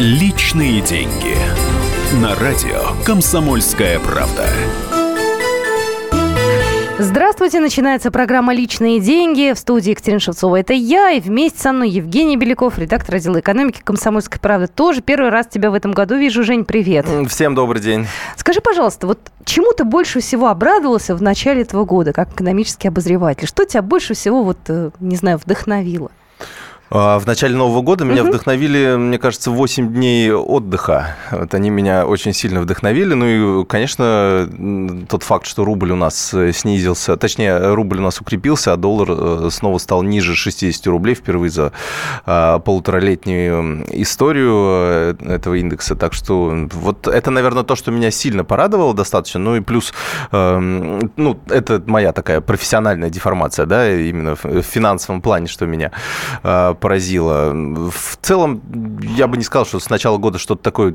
Личные деньги. На радио «Комсомольская правда». Здравствуйте, начинается программа «Личные деньги». В студии Екатерина Шевцова. Это я, и вместе со мной Евгений Беляков, редактор отдела экономики «Комсомольской правды». Тоже первый раз тебя в этом году вижу. Жень, привет. Всем добрый день. Скажи, пожалуйста, вот чему ты больше всего обрадовался в начале этого года, как экономический обозреватель? Что тебя больше всего, вот, э, не знаю, вдохновило? А, в начале Нового года меня угу. вдохновили, мне кажется, 8 дней отдыха. Вот они меня очень сильно вдохновили. Ну и, конечно, тот факт, что рубль у нас э, снизился, точнее, рубль у нас укрепился, а доллар э, снова стал ниже 60 рублей впервые за а, полуторалетнюю историю э, этого индекса. Так что вот это, наверное, то, что меня сильно порадовало достаточно. Ну и плюс, ну, это моя такая профессиональная деформация, да, именно в финансовом плане, что меня поразило. В целом, я бы не сказал, что с начала года что-то такое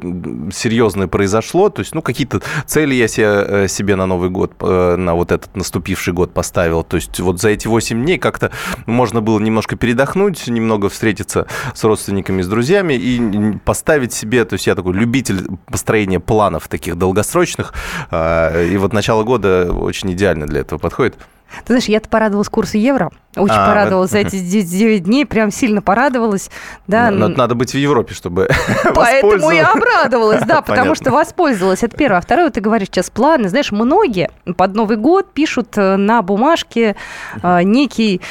серьезное произошло. То есть, ну, какие-то цели я себе, э, себе на Новый год, э, на вот этот наступивший год поставил. То есть, вот за эти 8 дней как-то можно было немножко передохнуть, немного встретиться с родственниками, с друзьями и поставить себе, то есть я такой любитель построения планов таких долгосрочных. А, и вот начало года очень идеально для этого подходит. Ты знаешь, я-то порадовалась курсу евро. Очень а, порадовалась вот... за эти 9 дней, прям сильно порадовалась. Да. Но, надо быть в Европе, чтобы Поэтому я обрадовалась, да, потому что воспользовалась. Это первое. А второе, ты говоришь сейчас планы. Знаешь, многие под Новый год пишут э, на бумажке э, некий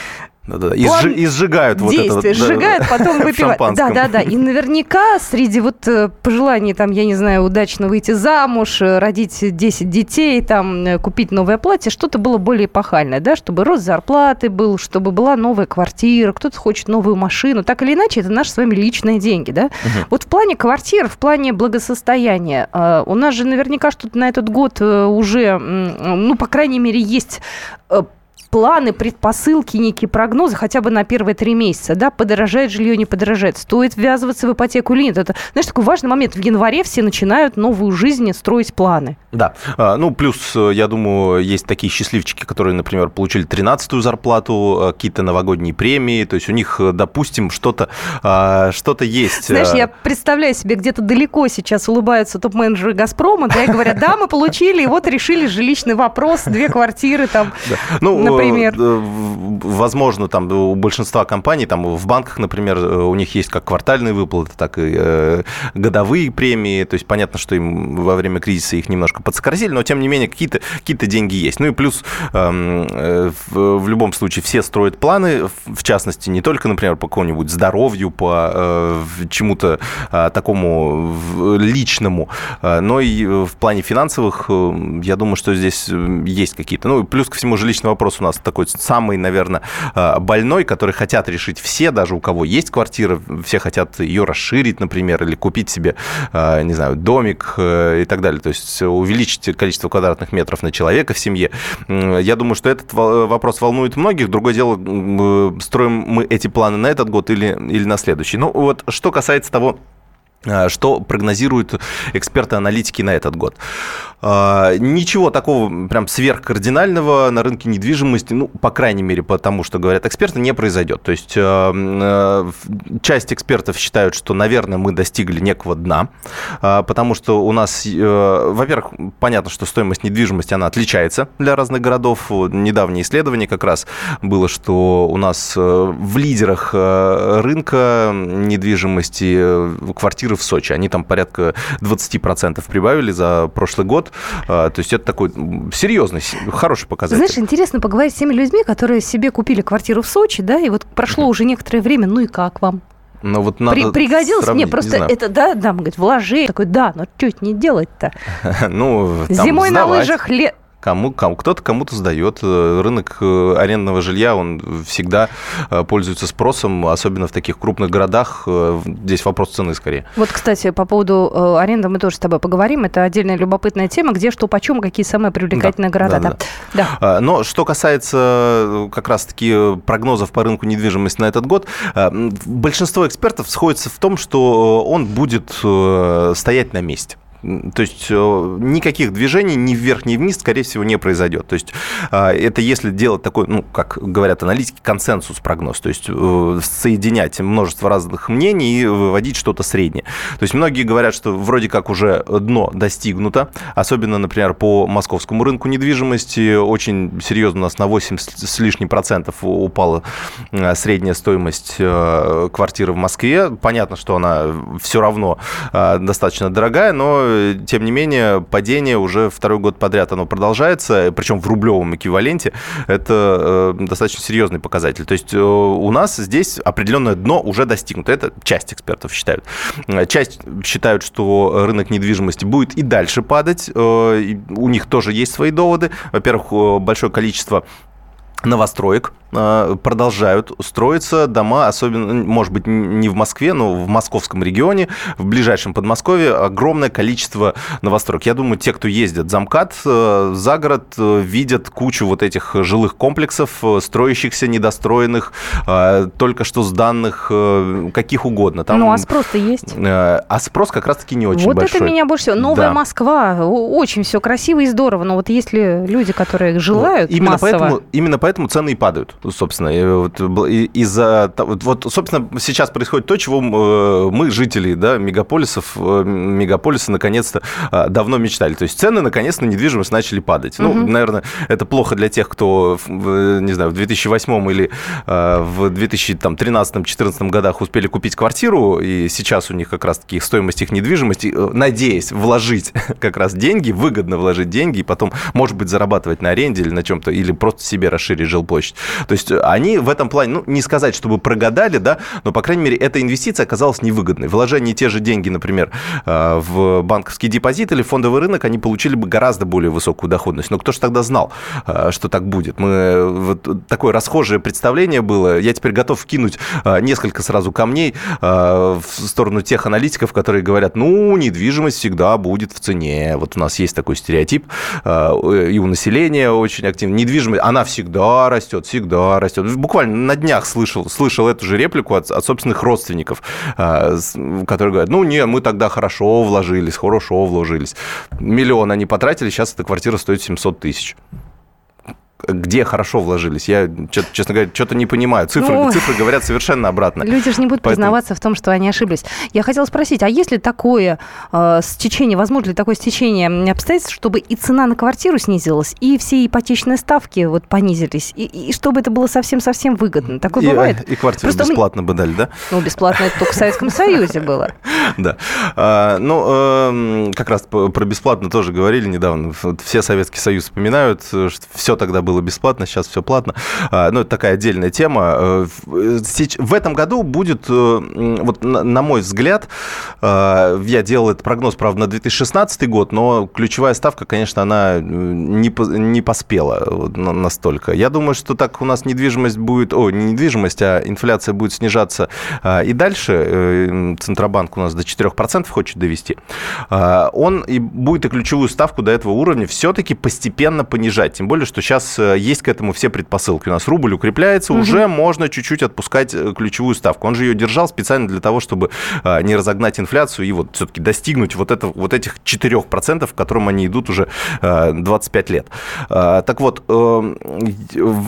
да, да, и, сжи, и сжигают вот это вот. сжигают, потом выпивают. Да, да, да. И наверняка среди вот э, пожеланий, там, я не знаю, удачно выйти замуж, э, родить 10 детей, там, э, купить новое платье, что-то было более эпохальное, да, чтобы рост зарплаты был, чтобы была новая квартира, кто-то хочет новую машину. Так или иначе, это наши с вами личные деньги, да. Угу. Вот в плане квартир, в плане благосостояния, у нас же наверняка что-то на этот год уже, ну, по крайней мере, есть планы, предпосылки, некие прогнозы хотя бы на первые три месяца, да, подорожает жилье, не подорожает, стоит ввязываться в ипотеку или нет. Это, знаешь, такой важный момент. В январе все начинают новую жизнь строить планы. Да, а, ну, плюс, э, я думаю, есть такие счастливчики, которые, например, получили 13-ю зарплату, э, какие-то новогодние премии, то есть у них, э, допустим, что-то а, что есть. Знаешь, я представляю себе, где-то далеко сейчас улыбаются топ-менеджеры «Газпрома», да, и говорят, да, мы получили, и вот решили жилищный вопрос, две квартиры там, да. ну, например? Э, возможно, там у большинства компаний, там в банках, например, э, у них есть как квартальные выплаты, так и э, годовые премии. То есть понятно, что им во время кризиса их немножко подсократили, но тем не менее какие-то какие деньги есть. Ну и плюс эм, в любом случае все строят планы, в частности, не только, например, по какому-нибудь здоровью, по чему-то такому личному, но и в плане финансовых, я думаю, что здесь есть какие-то. Ну, и плюс ко всему жилищный вопрос у нас такой самый, наверное, э, больной, который хотят решить все, даже у кого есть квартира, все хотят ее расширить, например, или купить себе, э, не знаю, домик э, и так далее. То есть увеличить количество квадратных метров на человека в семье. Я думаю, что этот вопрос волнует многих. Другое дело, строим мы эти планы на этот год или, или на следующий. Ну вот, что касается того, что прогнозируют эксперты-аналитики на этот год. А, ничего такого прям сверхкардинального на рынке недвижимости, ну, по крайней мере, потому что говорят эксперты, не произойдет. То есть э, э, часть экспертов считают, что, наверное, мы достигли некого дна, а, потому что у нас, э, во-первых, понятно, что стоимость недвижимости, она отличается для разных городов. Недавнее исследование как раз было, что у нас в лидерах рынка недвижимости квартиры в Сочи, они там порядка 20% прибавили за прошлый год. А, то есть это такой серьезный, хороший показатель. Знаешь, интересно поговорить с теми людьми, которые себе купили квартиру в Сочи, да, и вот прошло уже некоторое время, ну и как вам? Но вот надо При, пригодилось? Нет, просто не это, да, да, говорит, вложи. Такой, да, но что не делать-то? ну, Зимой на лыжах лет Кому, кому, кто-то кому-то сдает. Э, рынок э, арендного жилья, он всегда э, пользуется спросом, особенно в таких крупных городах. Здесь вопрос цены скорее. Вот, кстати, по поводу аренды мы тоже с тобой поговорим. Это отдельная любопытная тема, где что почем, какие самые привлекательные да, города. Да, да. Да. Да. Но что касается как раз-таки прогнозов по рынку недвижимости на этот год, большинство экспертов сходится в том, что он будет стоять на месте. То есть никаких движений ни вверх, ни вниз, скорее всего, не произойдет. То есть это если делать такой, ну, как говорят аналитики, консенсус прогноз. То есть соединять множество разных мнений и выводить что-то среднее. То есть многие говорят, что вроде как уже дно достигнуто, особенно, например, по московскому рынку недвижимости очень серьезно у нас на 8 с лишним процентов упала э, средняя стоимость э, квартиры в Москве. Понятно, что она все равно э, достаточно дорогая, но тем не менее падение уже второй год подряд оно продолжается, причем в рублевом эквиваленте. Это достаточно серьезный показатель. То есть у нас здесь определенное дно уже достигнуто. Это часть экспертов считают. Часть считают, что рынок недвижимости будет и дальше падать. У них тоже есть свои доводы. Во-первых, большое количество новостроек продолжают строиться дома, особенно, может быть, не в Москве, но в московском регионе, в ближайшем Подмосковье огромное количество новостроек. Я думаю, те, кто ездит за МКАД, э, за город, э, видят кучу вот этих жилых комплексов, э, строящихся, недостроенных, только что сданных, каких угодно. Там, ну, а спрос-то есть? А спрос как раз-таки не очень вот большой. Вот это меня больше всего. Новая да. Москва, очень все красиво и здорово, но вот если люди, которые желают именно массово... Поэтому, именно поэтому цены и падают собственно. Из-за... Вот, собственно, сейчас происходит то, чего э, мы, жители да, мегаполисов, э, мегаполиса, наконец-то а, давно мечтали. То есть цены, наконец, на недвижимость начали падать. Угу. Ну, наверное, это плохо для тех, кто, не знаю, в 2008 или а, в 2013-2014 годах успели купить квартиру, и сейчас у них как раз-таки стоимость их недвижимости, э, надеясь вложить как раз деньги, выгодно вложить деньги, и потом, может быть, зарабатывать на аренде или на чем-то, или просто себе расширить жилплощадь. То есть они в этом плане, ну, не сказать, чтобы прогадали, да, но, по крайней мере, эта инвестиция оказалась невыгодной. Вложение те же деньги, например, э, в банковский депозит или фондовый рынок, они получили бы гораздо более высокую доходность. Но кто же тогда знал, э, что так будет? Мы, вот такое расхожее представление было. Я теперь готов вкинуть э, несколько сразу камней в сторону тех аналитиков, которые говорят, ну, недвижимость всегда будет в цене. Вот у нас есть такой стереотип, и у населения очень активно. Недвижимость, она всегда растет, всегда растет. Буквально на днях слышал, слышал эту же реплику от, от собственных родственников, а, которые говорят, ну, не, мы тогда хорошо вложились, хорошо вложились. Миллион они потратили, сейчас эта квартира стоит 700 тысяч где хорошо вложились. Я, честно говоря, что-то не понимаю. Цифры, ну, цифры говорят совершенно обратно. Люди же не будут Поэтому... признаваться в том, что они ошиблись. Я хотела спросить, а есть ли такое э, стечение, возможно ли такое стечение обстоятельств, чтобы и цена на квартиру снизилась, и все ипотечные ставки вот понизились, и, и чтобы это было совсем-совсем выгодно? Такое и, бывает? И квартиру Просто бесплатно мы... бы дали, да? Ну, бесплатно это только в Советском Союзе было. Да. А, ну, эм, как раз про бесплатно тоже говорили недавно. Все Советский Союз вспоминают, что все тогда было было бесплатно, сейчас все платно. А, ну, это такая отдельная тема. Э, в этом году будет, э, вот на мой взгляд, э, я делал этот прогноз, правда, на 2016 год, но ключевая ставка, конечно, она не, не поспела настолько. Я думаю, что так у нас недвижимость будет, о, не недвижимость, а инфляция будет снижаться и дальше. Центробанк у нас до 4% хочет довести. Он и будет и ключевую ставку до этого уровня все-таки постепенно понижать. Тем более, что сейчас Э, есть к этому все предпосылки. У нас рубль укрепляется, угу. уже можно чуть-чуть отпускать э, ключевую ставку. Он же ее держал специально для того, чтобы э, не разогнать инфляцию и вот все-таки достигнуть вот, это, вот этих 4%, к которым они идут уже 25 лет. Так вот,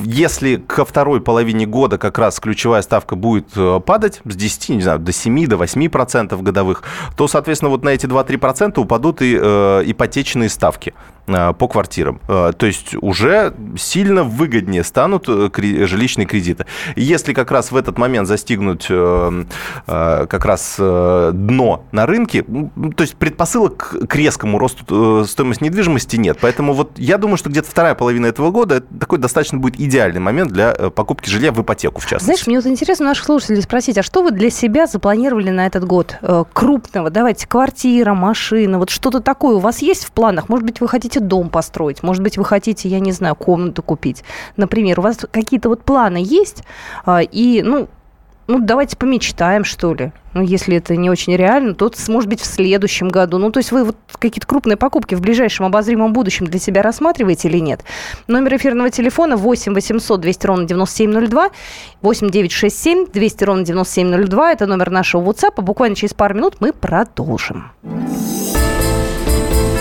если ко второй половине года как раз ключевая ставка будет падать с 10, не знаю, до 7, до 8% годовых, то, соответственно, вот на эти 2-3% упадут и ипотечные ставки. Э, по квартирам. Э, то есть уже сильно выгоднее станут э, жилищные кредиты. Если как раз в этот момент застигнуть как раз дно на рынке, то есть предпосылок к резкому росту стоимости недвижимости нет. Поэтому вот я думаю, что где-то вторая половина этого года такой достаточно будет идеальный момент для покупки жилья в ипотеку, в частности. Знаешь, мне вот интересно наших слушателей спросить, а что вы для себя запланировали на этот год крупного? Давайте, квартира, машина, вот что-то такое у вас есть в планах? Может быть, вы хотите хотите дом построить, может быть, вы хотите, я не знаю, комнату купить. Например, у вас какие-то вот планы есть, а, и, ну, ну, давайте помечтаем, что ли. Ну, если это не очень реально, то, может быть, в следующем году. Ну, то есть вы вот какие-то крупные покупки в ближайшем обозримом будущем для себя рассматриваете или нет? Номер эфирного телефона 8 800 200 ровно 9702, 8 967 200 ровно 9702. Это номер нашего WhatsApp. Буквально через пару минут мы продолжим.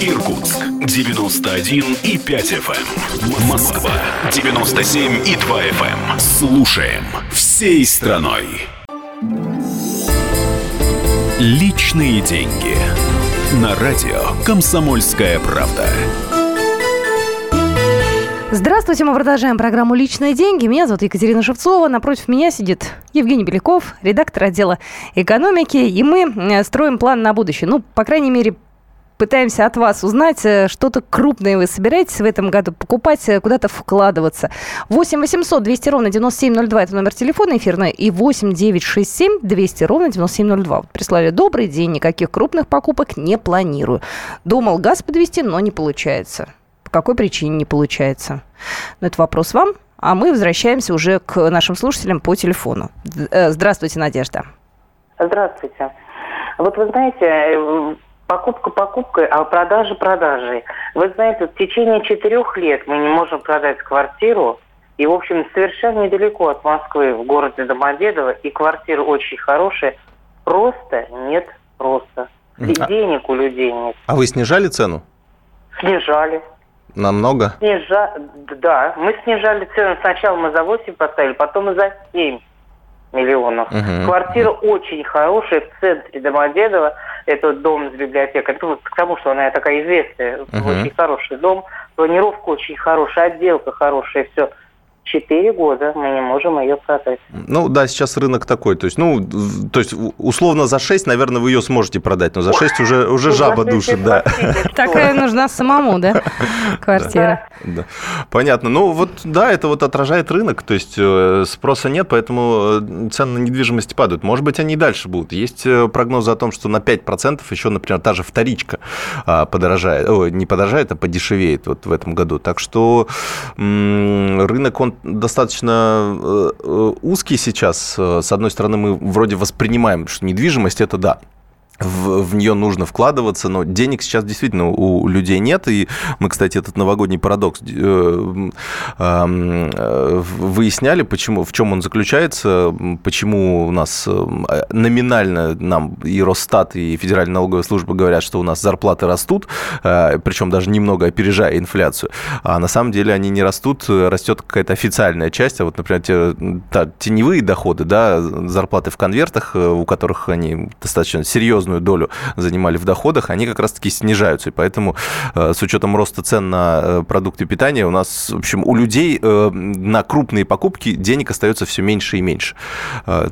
Иркутск 91 и 5 FM. Эм. Москва 97 и 2 FM. Эм. Слушаем всей страной. Личные деньги. На радио «Комсомольская правда». Здравствуйте, мы продолжаем программу «Личные деньги». Меня зовут Екатерина Шевцова. Напротив меня сидит Евгений Беляков, редактор отдела экономики. И мы э, строим план на будущее. Ну, по крайней мере, пытаемся от вас узнать, э, что-то крупное вы собираетесь в этом году покупать, э, куда-то вкладываться. 8 800 200 ровно 9702 это номер телефона эфирный и 8 967 200 ровно 9702. Вот прислали «Добрый день, никаких крупных покупок не планирую. Думал газ подвести, но не получается». По какой причине не получается? Но ну, это вопрос вам. А мы возвращаемся уже к нашим слушателям по телефону. Э, здравствуйте, Надежда. Здравствуйте. Вот вы знаете, покупка покупкой, а продажа продажей. Вы знаете, в течение четырех лет мы не можем продать квартиру, и, в общем, совершенно недалеко от Москвы, в городе Домодедово, и квартиры очень хорошие. Просто нет просто. И а... денег у людей нет. А вы снижали цену? Снижали. Намного? Снижа... Да, мы снижали цену. Сначала мы за 8 поставили, потом и за 7 миллионов. Угу. Квартира очень хорошая в центре Домодедово. Это дом с библиотекой. Ну, к тому, что она такая известная, угу. очень хороший дом. Планировка очень хорошая, отделка хорошая, все. 4 года мы не можем ее продать. Ну да, сейчас рынок такой. То есть, ну, то есть условно за 6, наверное, вы ее сможете продать, но за 6 уже, уже жаба душит, да. Такая нужна самому, да, квартира. Да. Понятно. Ну вот, да, это вот отражает рынок, то есть э, спроса нет, поэтому э, цены на недвижимость падают. Может быть, они и дальше будут. Есть э, прогнозы о том, что на 5% еще, например, та же вторичка а, подорожает, о, не подорожает, а подешевеет вот в этом году. Так что рынок, он достаточно э, э, узкий сейчас. Э, с одной стороны, мы вроде воспринимаем, что недвижимость – это да, в, в нее нужно вкладываться, но денег сейчас действительно у людей нет. И мы, кстати, этот новогодний парадокс э, выясняли, почему, в чем он заключается, почему у нас э, номинально нам и Росстат, и Федеральная налоговая служба говорят, что у нас зарплаты растут, э, причем даже немного опережая инфляцию, а на самом деле они не растут, растет какая-то официальная часть, а вот, например, те, та, теневые доходы, да, зарплаты в конвертах, у которых они достаточно серьезно серьезную долю занимали в доходах, они как раз-таки снижаются. И поэтому э, с учетом роста цен на э, продукты питания у нас, в общем, у людей э, на крупные покупки денег остается все меньше и меньше.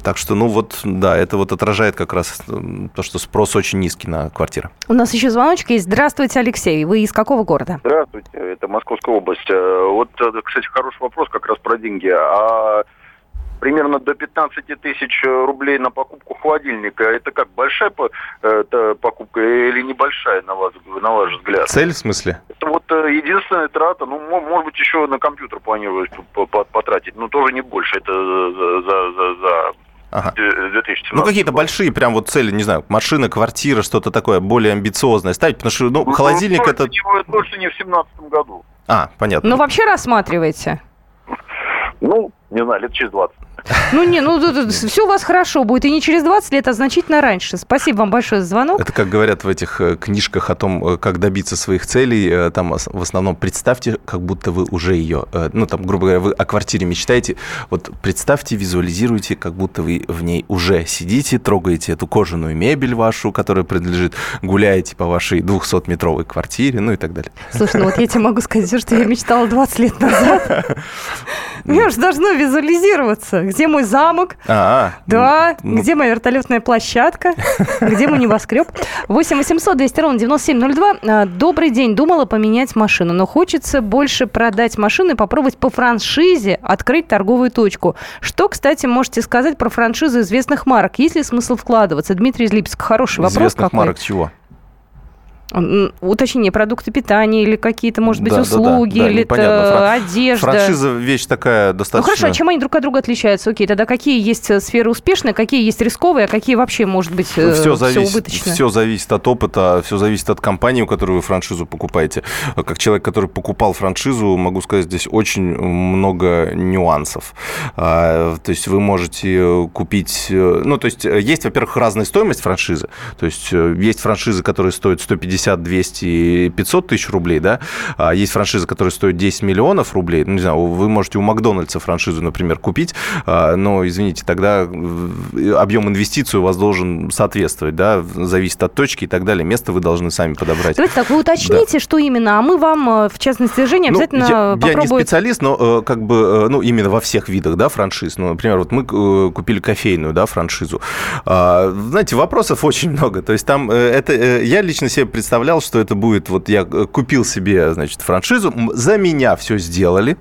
Так что, ну вот, да, это вот отражает как раз то, что спрос очень низкий на квартиры. У нас еще звоночки есть. Здравствуйте, Алексей. Вы из какого города? Здравствуйте, это Московская область. Вот, кстати, хороший вопрос как раз про деньги. А примерно до 15 тысяч рублей на покупку холодильника. Это как, большая это покупка или небольшая, на, вас, на ваш взгляд? Цель в смысле? Это вот э, единственная трата. Ну, может быть, еще на компьютер планировать потратить, но тоже не больше. Это за, за, за Ага. 2017 Ну, какие-то большие прям вот цели, не знаю, машина, квартира, что-то такое более амбициозное ставить, потому что, ну, ну холодильник ну, это... Не, точно не в 2017 году. А, понятно. Ну, вообще рассматриваете? Ну, не знаю, лет через 20. Ну, не, ну, все у вас хорошо будет. И не через 20 лет, а значительно раньше. Спасибо вам большое за звонок. Это, как говорят в этих э, книжках о том, э, как добиться своих целей, э, там в основном представьте, как будто вы уже ее, ну, там, грубо говоря, вы о квартире мечтаете. Вот представьте, визуализируйте, как будто вы в ней уже сидите, трогаете эту кожаную мебель вашу, которая принадлежит, гуляете по вашей 200-метровой квартире, ну и так далее. Слушай, ну вот я тебе могу сказать что я мечтала 20 лет назад. Мне же должно визуализироваться где мой замок, а, да, ну, где моя вертолетная площадка, где мой небоскреб. 8 800 200 ровно 9702. А, добрый день, думала поменять машину, но хочется больше продать машину и попробовать по франшизе открыть торговую точку. Что, кстати, можете сказать про франшизу известных марок? Есть ли смысл вкладываться? Дмитрий из Липецка, хороший вопрос Известных какой. марок чего? Уточнение, продукты питания или какие-то, может быть, да, услуги, да, да, или это одежда. Франшиза вещь такая достаточно... Ну хорошо, а чем они друг от друга отличаются? Окей, тогда какие есть э, сферы успешные, какие есть рисковые, а какие вообще, может быть, все, все зависит, убыточные? Все зависит от опыта, все зависит от компании, у которой вы франшизу покупаете. Как человек, который покупал франшизу, могу сказать, здесь очень много нюансов. А, то есть вы можете купить... Э, ну, то есть есть, во-первых, разная стоимость франшизы. То есть есть франшизы, которые стоят 150, 200, 500 тысяч рублей, да, а есть франшиза, которая стоит 10 миллионов рублей, ну, не знаю, вы можете у Макдональдса франшизу, например, купить, а, но, извините, тогда объем инвестиций у вас должен соответствовать, да, зависит от точки и так далее, место вы должны сами подобрать. Давайте так, вы уточните, да. что именно, а мы вам, э, в частности, Женя, ну, обязательно ну, я, попробуем... Я не специалист, но э, как бы, э, ну, именно во всех видах, да, франшиз. Ну, например, вот мы купили кофейную, да, франшизу. А, знаете, вопросов очень много, то есть там это, я лично себе представлял, что это будет, вот я купил себе, значит, франшизу, за меня все сделали,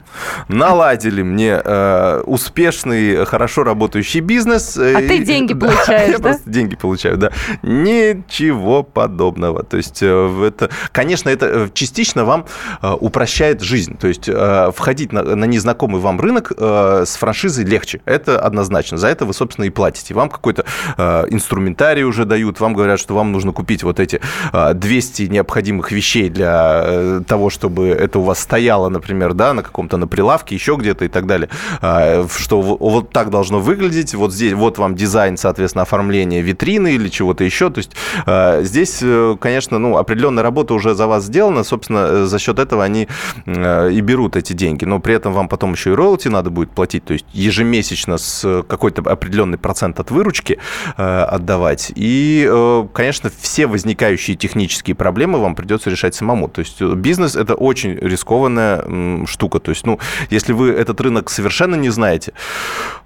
наладили мне э, успешный, хорошо работающий бизнес. А и, ты деньги да, получаешь, я да? просто деньги получаю, да. Ничего подобного. То есть э, это, конечно, это э, частично вам э, упрощает жизнь. То есть э, входить на, на незнакомый вам рынок э, с франшизой легче. Это однозначно. За это вы, собственно, и платите. Вам какой-то э, инструментарий уже дают, вам говорят, что вам нужно купить вот эти э, 200 необходимых вещей для э, того, чтобы это у вас стояло, например, да, на каком-то на прилавке, еще где-то и так далее, а, что вот так должно выглядеть, вот здесь, вот вам дизайн, соответственно, оформление витрины или чего-то еще, то есть а, здесь, э, конечно, ну, определенная работа уже за вас сделана, собственно, э, за счет этого они э, и берут эти деньги, но при этом вам потом еще и роялти надо будет платить, то есть ежемесячно с какой-то определенный процент от выручки отдавать, и, конечно, все возникающие технические проблемы вам придется решать самому, то есть бизнес – это очень рискованная штука. То есть, ну, если вы этот рынок совершенно не знаете,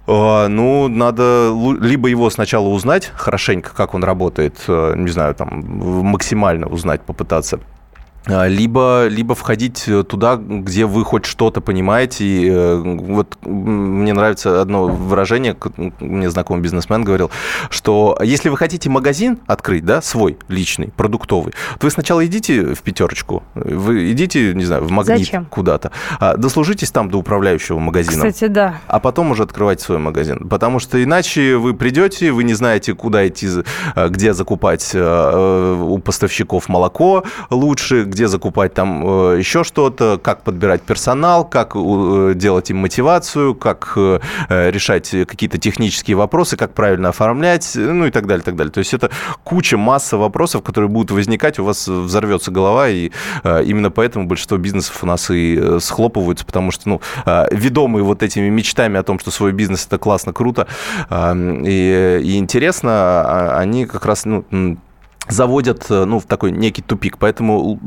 э, ну, надо либо его сначала узнать хорошенько, как он работает, э, не знаю, там, максимально узнать, попытаться, либо, либо входить туда, где вы хоть что-то понимаете. И, э, вот мне нравится одно выражение, мне знакомый бизнесмен говорил, что если вы хотите магазин открыть, да, свой, личный, продуктовый, то вы сначала идите в пятерочку, вы идите, не знаю, в магнит куда-то, а, дослужитесь там до управляющего магазина. Кстати, да. А потом уже открывать свой магазин. Потому что иначе вы придете, вы не знаете, куда идти, э, где закупать э, у поставщиков молоко лучше, где закупать там э, еще что-то, как подбирать персонал, как э, делать им мотивацию, как э, решать какие-то технические вопросы, как правильно оформлять, ну и так далее, так далее. То есть это куча, масса вопросов, которые будут возникать, у вас взорвется голова, и именно поэтому большинство бизнесов у нас и схлопываются, потому что, ну, ведомые вот этими мечтами о том, что свой бизнес это классно, круто и, и интересно, а, они как раз, ну, заводят э, ну, в такой некий тупик. Поэтому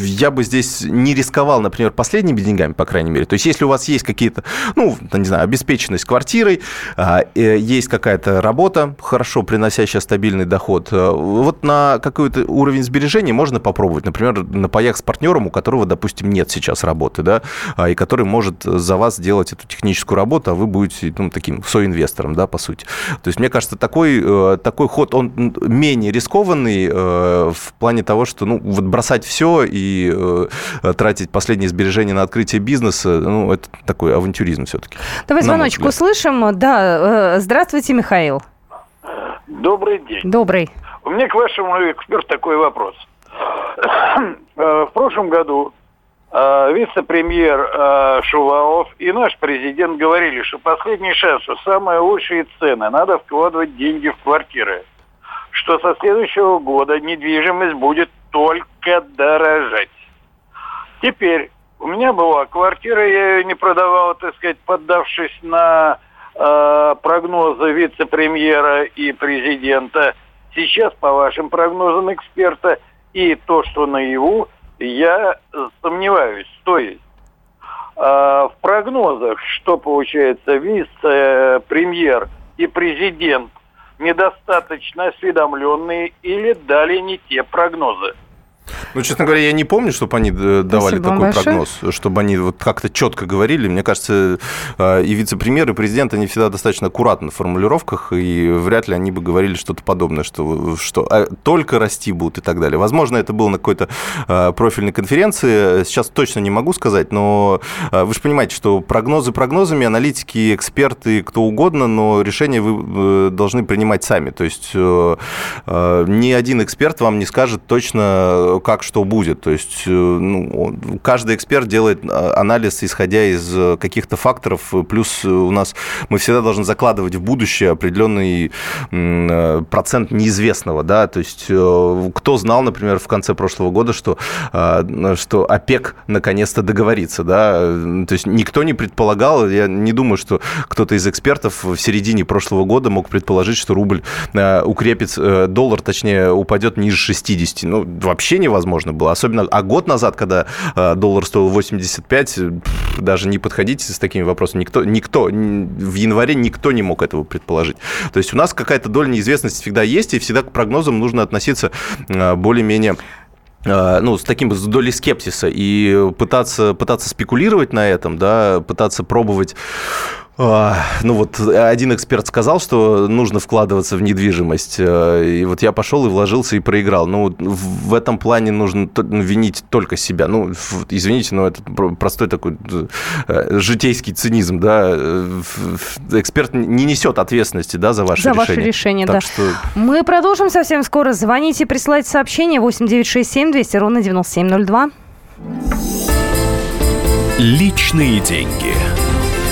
я бы здесь не рисковал, например, последними деньгами, по крайней мере. То есть, если у вас есть какие-то, ну, не знаю, обеспеченность квартирой, а, э, есть какая-то работа, хорошо приносящая стабильный доход, э, вот на какой-то уровень сбережений можно попробовать. Например, на паях с партнером, у которого, допустим, нет сейчас работы, да, а, и который может за вас делать эту техническую работу, а вы будете ну, таким соинвестором, да, по сути. То есть, мне кажется, такой, такой ход, он менее рискованный, разумный э, в плане того, что ну, вот бросать все и э, тратить последние сбережения на открытие бизнеса, ну, это такой авантюризм все-таки. Давай звоночек услышим. Да, э, здравствуйте, Михаил. Добрый день. Добрый. У меня к вашему эксперту такой вопрос. В прошлом году вице-премьер Шувалов и наш президент говорили, что последний шанс, что самые лучшие цены, надо вкладывать деньги в квартиры что со следующего года недвижимость будет только дорожать. Теперь у меня была квартира, я ее не продавал, так сказать, поддавшись на э, прогнозы вице-премьера и президента. Сейчас, по вашим прогнозам эксперта, и то, что наяву, я сомневаюсь. То есть э, в прогнозах, что получается, вице-премьер и президент недостаточно осведомленные или дали не те прогнозы. Ну, честно говоря, я не помню, чтобы они давали Спасибо такой прогноз, чтобы они вот как-то четко говорили. Мне кажется, и вице-премьер, и президент, они всегда достаточно аккуратны в формулировках, и вряд ли они бы говорили что-то подобное, что, что а, только расти будут и так далее. Возможно, это было на какой-то профильной конференции, сейчас точно не могу сказать, но вы же понимаете, что прогнозы прогнозами, аналитики, эксперты, кто угодно, но решения вы должны принимать сами. То есть ни один эксперт вам не скажет точно, как что будет. То есть ну, каждый эксперт делает анализ, исходя из каких-то факторов, плюс у нас мы всегда должны закладывать в будущее определенный процент неизвестного, да, то есть кто знал, например, в конце прошлого года, что, что ОПЕК наконец-то договорится, да, то есть никто не предполагал, я не думаю, что кто-то из экспертов в середине прошлого года мог предположить, что рубль укрепится, доллар, точнее, упадет ниже 60. Ну, вообще невозможно было. Особенно, а год назад, когда э, доллар стоил 85, даже не подходите с такими вопросами. Никто, никто, в январе никто не мог этого предположить. То есть у нас какая-то доля неизвестности всегда есть, и всегда к прогнозам нужно относиться э, более-менее э, ну, с таким с долей скепсиса и пытаться, пытаться спекулировать на этом, да, пытаться пробовать ну вот один эксперт сказал, что нужно вкладываться в недвижимость. Э, и вот я пошел и вложился и проиграл. Ну, в этом плане нужно ну, винить только себя. Ну, извините, но это простой такой э, житейский цинизм, да. Э, эксперт не несет ответственности, да, за ваше за решение. За ваше решение, так да. Что... Мы продолжим совсем скоро. Звоните, присылайте сообщение 8967 200 ровно 9702. Личные деньги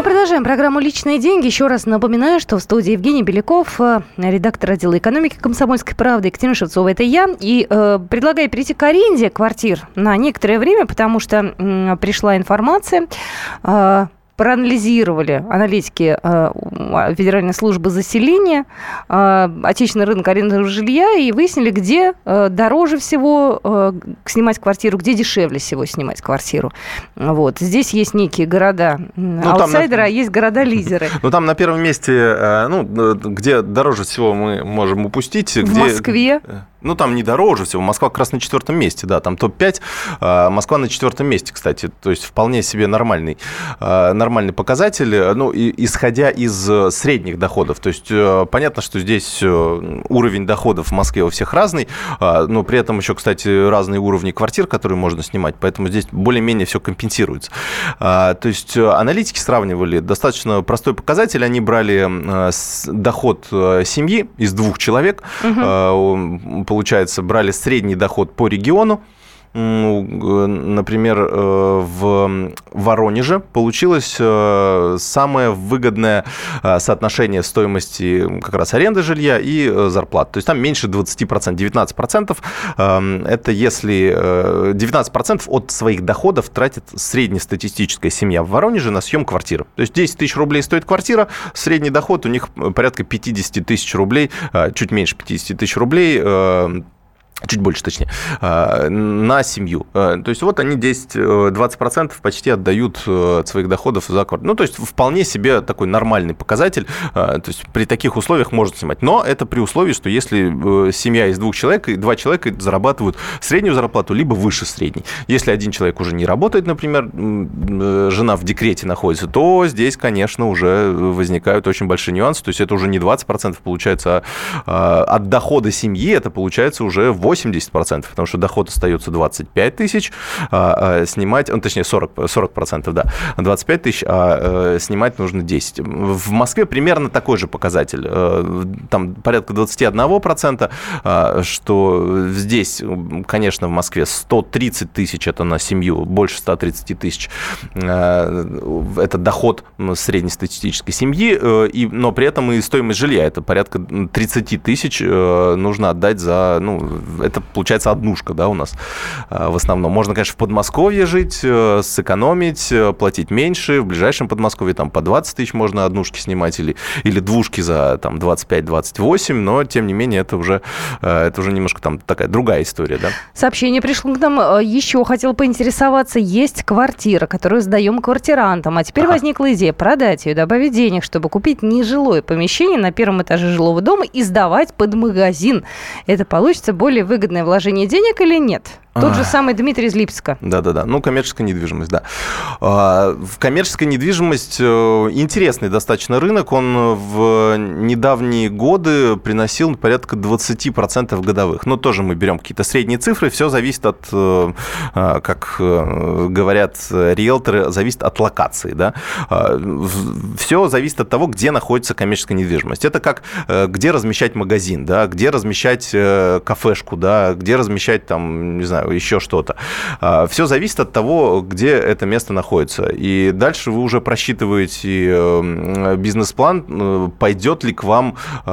Мы продолжаем программу «Личные деньги». Еще раз напоминаю, что в студии Евгений Беляков, э, редактор отдела экономики «Комсомольской правды», Екатерина Шевцова, это я. И э, предлагаю перейти к аренде квартир на некоторое время, потому что э, пришла информация э, проанализировали аналитики э, Федеральной службы заселения э, отечественный рынок арендного жилья и выяснили, где э, дороже всего снимать квартиру, где дешевле всего снимать квартиру. Вот. Здесь есть некие города ну, аутсайдера, на... а есть города-лидеры. Ну, там на первом месте, ну, где дороже всего мы можем упустить. В где... Москве. Ну, там не дороже всего. Москва как раз на четвертом месте, да, там топ-5. А, Москва на четвертом месте, кстати. То есть вполне себе нормальный, а, нормальный показатель. Ну, и, исходя из э, средних доходов. То есть э, понятно, что здесь э, уровень доходов в Москве у всех разный, а, но при этом еще, кстати, разные уровни квартир, которые можно снимать. Поэтому здесь более-менее все компенсируется. То есть аналитики сравнивали достаточно простой показатель. Они брали доход семьи из двух человек. Угу получается, брали средний доход по региону, например, э, в Воронеже получилось э, самое выгодное э, соотношение стоимости как раз аренды жилья и зарплат. То есть там меньше 20%, 19%. Эм, это если 19% от своих доходов тратит среднестатистическая семья в Воронеже на съем квартиры. То есть 10 тысяч рублей стоит квартира, средний доход у них порядка 50 тысяч рублей, чуть меньше 50 тысяч рублей чуть больше, точнее, а, на семью. А, то есть вот они 10-20% э, почти отдают э, от своих доходов за квартиру. Ну, то есть вполне себе такой нормальный показатель. А, то есть при таких условиях можно снимать. Но это при условии, что если э, семья из двух человек, и два человека зарабатывают среднюю зарплату, либо выше средней. Если один человек уже не работает, например, жена в декрете находится, то здесь, конечно, уже возникают очень большие нюансы. То есть это уже не 20% получается, а от дохода семьи это получается уже 8 80%, потому что доход остается 25 тысяч, а, а снимать, ну, точнее 40, 40%, да, 25 тысяч, а снимать нужно 10. В Москве примерно такой же показатель, там порядка 21%, что здесь, конечно, в Москве 130 тысяч это на семью, больше 130 тысяч это доход среднестатистической семьи, и, но при этом и стоимость жилья это порядка 30 тысяч нужно отдать за, ну, это получается однушка, да, у нас э, в основном. Можно, конечно, в Подмосковье жить, э, сэкономить, э, платить меньше. В ближайшем Подмосковье там по 20 тысяч можно однушки снимать или, или двушки за там 25-28, но, тем не менее, это уже, это уже немножко там такая другая история, да. Сообщение пришло к нам еще. Хотел поинтересоваться, есть квартира, которую сдаем квартирантам, а теперь ага. возникла идея продать ее, добавить денег, чтобы купить нежилое помещение на первом этаже жилого дома и сдавать под магазин. Это получится более выгодное вложение денег или нет? Тот же самый Дмитрий из Липска. Да-да-да. Ну, коммерческая недвижимость, да. А, в коммерческая недвижимость э, интересный достаточно рынок. Он в недавние годы приносил порядка 20% годовых. Но тоже мы берем какие-то средние цифры. Все зависит от, э, а, как э, говорят риэлторы, зависит от локации. Да? А, Все зависит от того, где находится коммерческая недвижимость. Это как где размещать магазин, да? где размещать кафешку, да? где размещать там, не знаю, знаю, еще что-то. А, Все зависит от того, где это место находится. И дальше вы уже просчитываете э, бизнес-план, э, пойдет ли к вам э,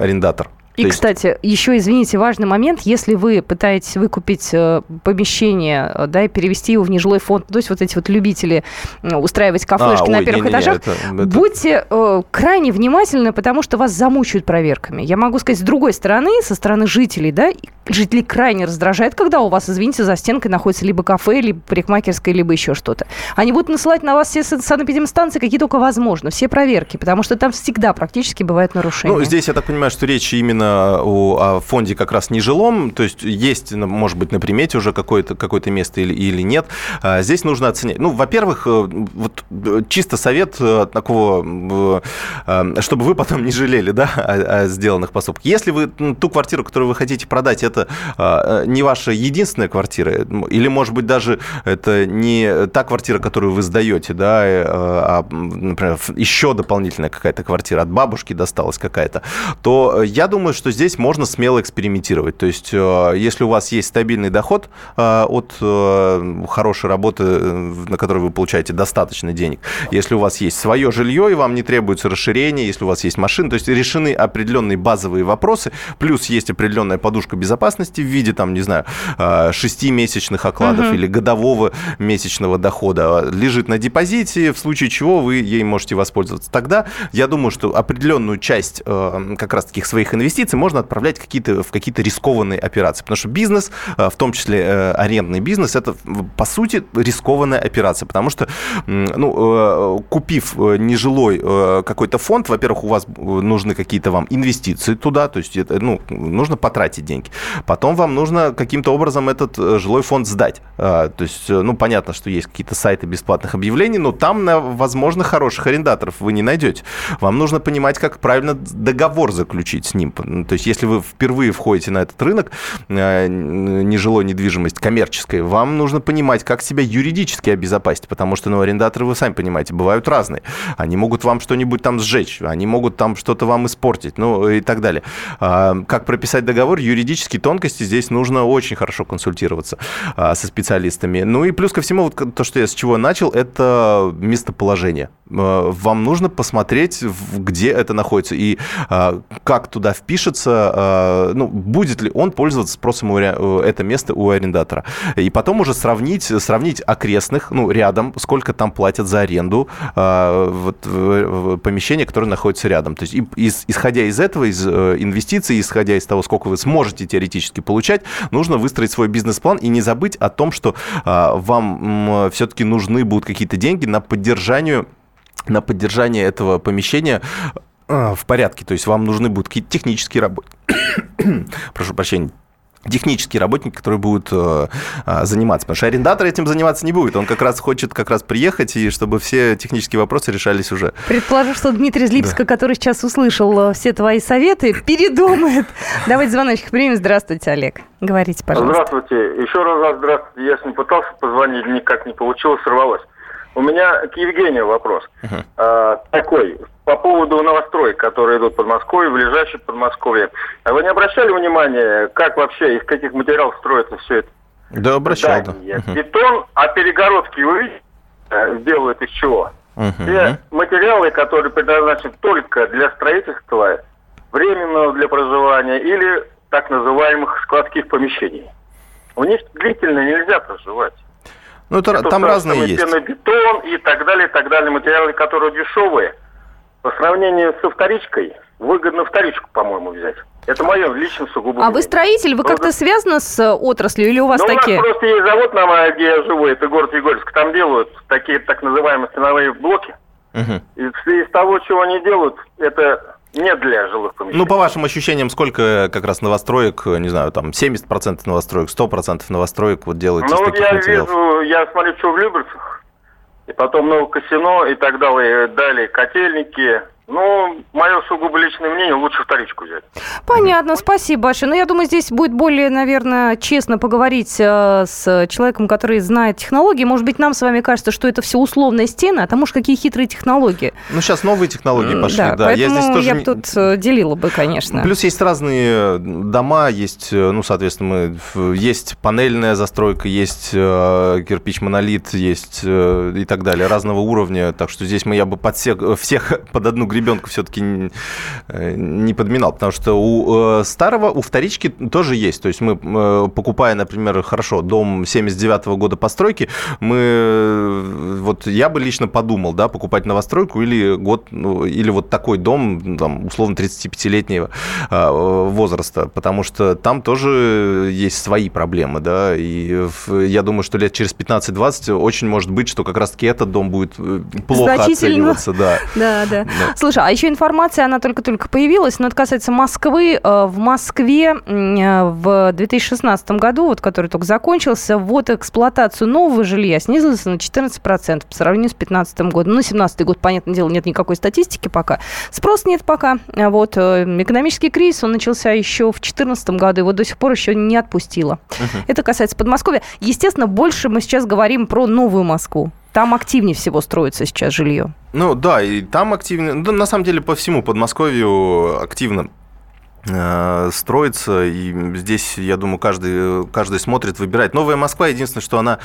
арендатор. И, есть... кстати, еще, извините, важный момент, если вы пытаетесь выкупить э, помещение, э, да, и перевести его в нежилой фонд, то есть вот эти вот любители устраивать кафешки а, на ой, первых не, не, этажах, это, это... будьте э, крайне внимательны, потому что вас замучают проверками. Я могу сказать, с другой стороны, со стороны жителей, да, жителей крайне раздражает, когда у вас, извините, за стенкой находится либо кафе, либо парикмахерская, либо еще что-то. Они будут насылать на вас все санэпидемстанции, какие только возможно, все проверки, потому что там всегда практически бывают нарушения. Ну, здесь я так понимаю, что речь именно у, о фонде как раз нежилом, то есть есть, может быть, на примете уже какое-то какое место или, или нет. А здесь нужно оценить. Ну, во-первых, э, вот э, чисто совет э, такого, чтобы вы потом не жалели, да, о, о сделанных поступках. Если вы ту квартиру, которую вы хотите продать, это не ваша единственная квартира, или, может быть, даже это не та квартира, которую вы сдаете, да, а, например, еще дополнительная какая-то квартира от бабушки досталась какая-то, то я думаю, что здесь можно смело экспериментировать. То есть, э, если у вас есть стабильный доход э, от э, хорошей работы, на которой вы получаете достаточно денег, если у вас есть свое жилье и вам не требуется расширение, если у вас есть машина, то есть решены определенные базовые вопросы, плюс есть определенная подушка безопасности в виде, там, не знаю, шестимесячных окладов угу. или годового месячного дохода лежит на депозите, в случае чего вы ей можете воспользоваться. Тогда я думаю, что определенную часть как раз таких своих инвестиций инвестиции можно отправлять какие-то, в какие-то рискованные операции. Потому что бизнес, э, в том числе э, арендный бизнес, это, по сути, рискованная операция. Потому что, ну, э, купив нежилой какой-то фонд, во-первых, у вас нужны какие-то вам инвестиции туда, то есть, это, ну, нужно потратить деньги. Потом вам нужно каким-то образом этот жилой фонд сдать. То есть, ну, понятно, что есть какие-то сайты бесплатных объявлений, но там, возможно, хороших арендаторов вы не найдете. Вам нужно понимать, как правильно договор заключить с ним. То есть, если вы впервые входите на этот рынок э, нежилой недвижимость коммерческой, вам нужно понимать, как себя юридически обезопасить, потому что, ну, арендаторы, вы сами понимаете, бывают разные. Они могут вам что-нибудь там сжечь, они могут там что-то вам испортить, ну, и так далее. А, как прописать договор, юридические тонкости здесь нужно очень хорошо консультироваться а, со специалистами. Ну, и плюс ко всему, вот то, что я с чего начал, это местоположение. А, вам нужно посмотреть, где это находится, и как туда впишется пишется, э, ну, будет ли он пользоваться спросом у, это место у арендатора. И потом уже сравнить, сравнить окрестных, ну, рядом, сколько там платят за аренду э, вот, помещения, которое находится рядом. То есть, из, исходя из этого, из э, инвестиций, исходя из того, сколько вы сможете теоретически получать, нужно выстроить свой бизнес-план и не забыть о том, что вам все-таки нужны будут какие-то деньги на поддержание на поддержание этого помещения а, в порядке. То есть вам нужны будут какие-то технические работы. Прошу прощения технические работники, которые будут э, э, заниматься. Потому что арендатор этим заниматься не будет. Он как раз хочет как раз приехать, и чтобы все технические вопросы решались уже. Предположу, что Дмитрий Злипска, да. который сейчас услышал э, все твои советы, передумает. Давайте звоночек примем. Здравствуйте, Олег. Говорите, пожалуйста. Здравствуйте. Еще раз здравствуйте. Я не пытался позвонить, никак не получилось, сорвалось. У меня к Евгению вопрос. Uh-huh. А, такой по поводу новостроек, которые идут в Подмосковье, в ближайшее Подмосковье. А вы не обращали внимания, как вообще, из каких материалов строится все это? Да, обращал, да. Угу. Бетон, а перегородки вы э, делают из чего? Угу. Те материалы, которые предназначены только для строительства, временного для проживания или так называемых складских помещений. У них длительно нельзя проживать. Ну, это, это там разные есть. бетон и так далее, и так далее. Материалы, которые дешевые – по сравнению со вторичкой, выгодно вторичку, по-моему, взять. Это мое лично сугубо. А вы строитель, вы как-то связаны с э, отраслью или у вас ну, такие? у нас просто есть завод, на, где я живу, это город Егорьевск, там делают такие так называемые стеновые блоки. Угу. И из того, чего они делают, это не для жилых помещений. Ну, по вашим ощущениям, сколько как раз новостроек, не знаю, там 70% новостроек, 100% новостроек вот делают ну, из таких я материалов? вижу, я смотрю, что в Люберцах, и потом Новокосино и так далее. Далее котельники, ну, мое сугубо личное мнение, лучше вторичку взять. Понятно, спасибо большое. Но ну, я думаю, здесь будет более, наверное, честно поговорить э, с человеком, который знает технологии. Может быть, нам с вами кажется, что это все условная стена, а там уж какие хитрые технологии. Ну, сейчас новые технологии пошли, да. да. Поэтому я, здесь тоже... я бы тут э, делила бы, конечно. Плюс есть разные дома, есть, э, ну, соответственно, мы, есть панельная застройка, есть кирпич-монолит, есть и так далее, разного уровня. Так что здесь мы, я бы под всех, всех под одну ребенка все-таки не подминал, потому что у э, старого, у вторички тоже есть. То есть мы, э, покупая, например, хорошо, дом 79-го года постройки, мы, э, вот я бы лично подумал, да, покупать новостройку или год, ну, или вот такой дом, там, условно, 35-летнего возраста, потому что там тоже есть свои проблемы, да, и я думаю, что лет через 15-20 очень может быть, что как раз-таки этот дом будет плохо оцениваться, да. Да, да. Слушай, а еще информация, она только-только появилась, но это касается Москвы. Э, в Москве э, в 2016 году, вот, который только закончился, ввод эксплуатацию нового жилья снизился на 14% по сравнению с 2015 годом. Ну, 2017 год, понятное дело, нет никакой статистики пока. Спрос нет пока. Вот, э, экономический кризис, он начался еще в 2014 году, его до сих пор еще не отпустило. Uh-huh. Это касается Подмосковья. Естественно, больше мы сейчас говорим про новую Москву. Там активнее всего строится сейчас жилье. Ну да, и там активно, да, на самом деле по всему Подмосковью активно э, строится, и здесь, я думаю, каждый, каждый смотрит, выбирает. Новая Москва, единственное, что она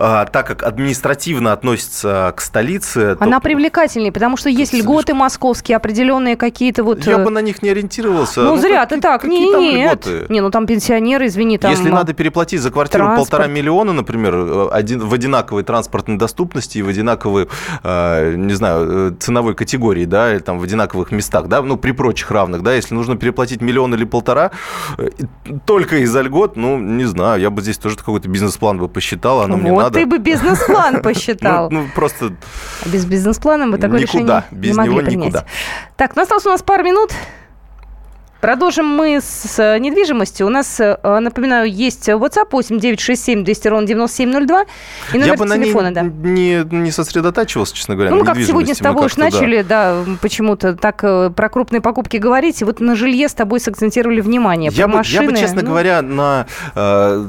так как административно относится к столице... Она то... привлекательнее, потому что есть льготы московские, определенные какие-то вот... Я э, бы на них не ориентировался. Ну, ну зря ты так. Не, нет. Не, ну там пенсионеры, извини, там... Если надо переплатить за квартиру транспорт. полтора миллиона, например, один, в одинаковой транспортной доступности и в одинаковой, э, не знаю, э, ценовой категории, да, или там в одинаковых местах, да, ну, при прочих равных, да, если нужно переплатить миллион или полтора, только из-за льгот, ну, не знаю, я бы здесь тоже какой-то бизнес-план бы посчитал, оно вот. мне надо надо. Ты бы бизнес-план посчитал. Ну, просто... Без бизнес-плана мы такое решение не могли принять. Так, ну осталось у нас пару минут. Продолжим мы с недвижимостью. У нас, э, напоминаю, есть WhatsApp 8967 200 ровно 9702 и номер Я бы телефона, на ней да. не, не сосредотачивался, честно говоря, Ну, как сегодня с тобой уж начали, да, да почему-то так э, про крупные покупки говорить, и вот на жилье с тобой сакцентировали внимание. Я, бы, машины, я бы, честно ну... говоря, на э,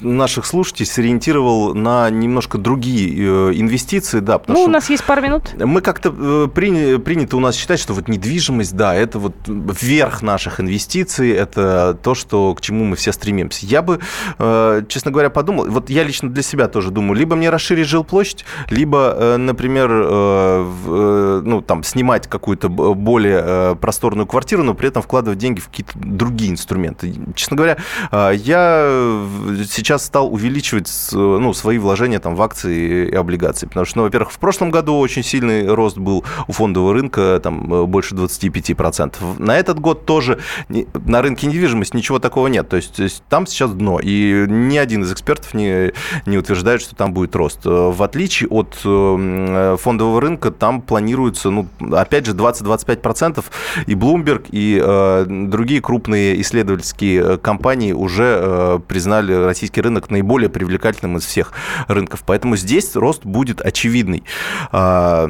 наших слушателей сориентировал на немножко другие э, инвестиции, да. Ну, у нас есть пару минут. Мы как-то э, приня, принято у нас считать, что вот недвижимость, да, это вот верх наших наших инвестиций, это то, что, к чему мы все стремимся. Я бы, э, честно говоря, подумал, вот я лично для себя тоже думаю, либо мне расширить жилплощадь, либо, э, например, э, ну, там, снимать какую-то более просторную квартиру, но при этом вкладывать деньги в какие-то другие инструменты. Честно говоря, я сейчас стал увеличивать ну, свои вложения там, в акции и облигации, потому что, ну, во-первых, в прошлом году очень сильный рост был у фондового рынка, там, больше 25%. На этот год тоже на рынке недвижимости ничего такого нет. То есть, то есть там сейчас дно. И ни один из экспертов не, не утверждает, что там будет рост. В отличие от фондового рынка, там планируется, ну, опять же, 20-25%. И Bloomberg, и э, другие крупные исследовательские компании уже э, признали российский рынок наиболее привлекательным из всех рынков. Поэтому здесь рост будет очевидный. А,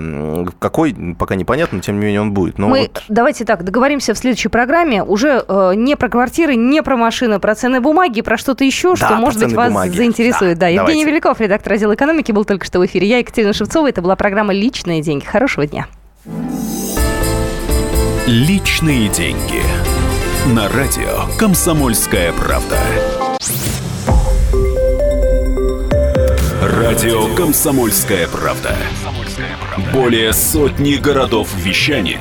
какой, пока непонятно, но тем не менее он будет. Но Мы, вот... давайте так, договоримся в следующей программе уже э, не про квартиры, не про машины, про ценные бумаги, про что-то еще, да, что, может быть, вас бумаги. заинтересует. Да, да. Евгений давайте. Великов, редактор отдела экономики, был только что в эфире. Я Екатерина Шевцова. Это была программа «Личные деньги». Хорошего дня. Личные деньги. На радио «Комсомольская правда». Радио «Комсомольская правда». Более сотни городов вещания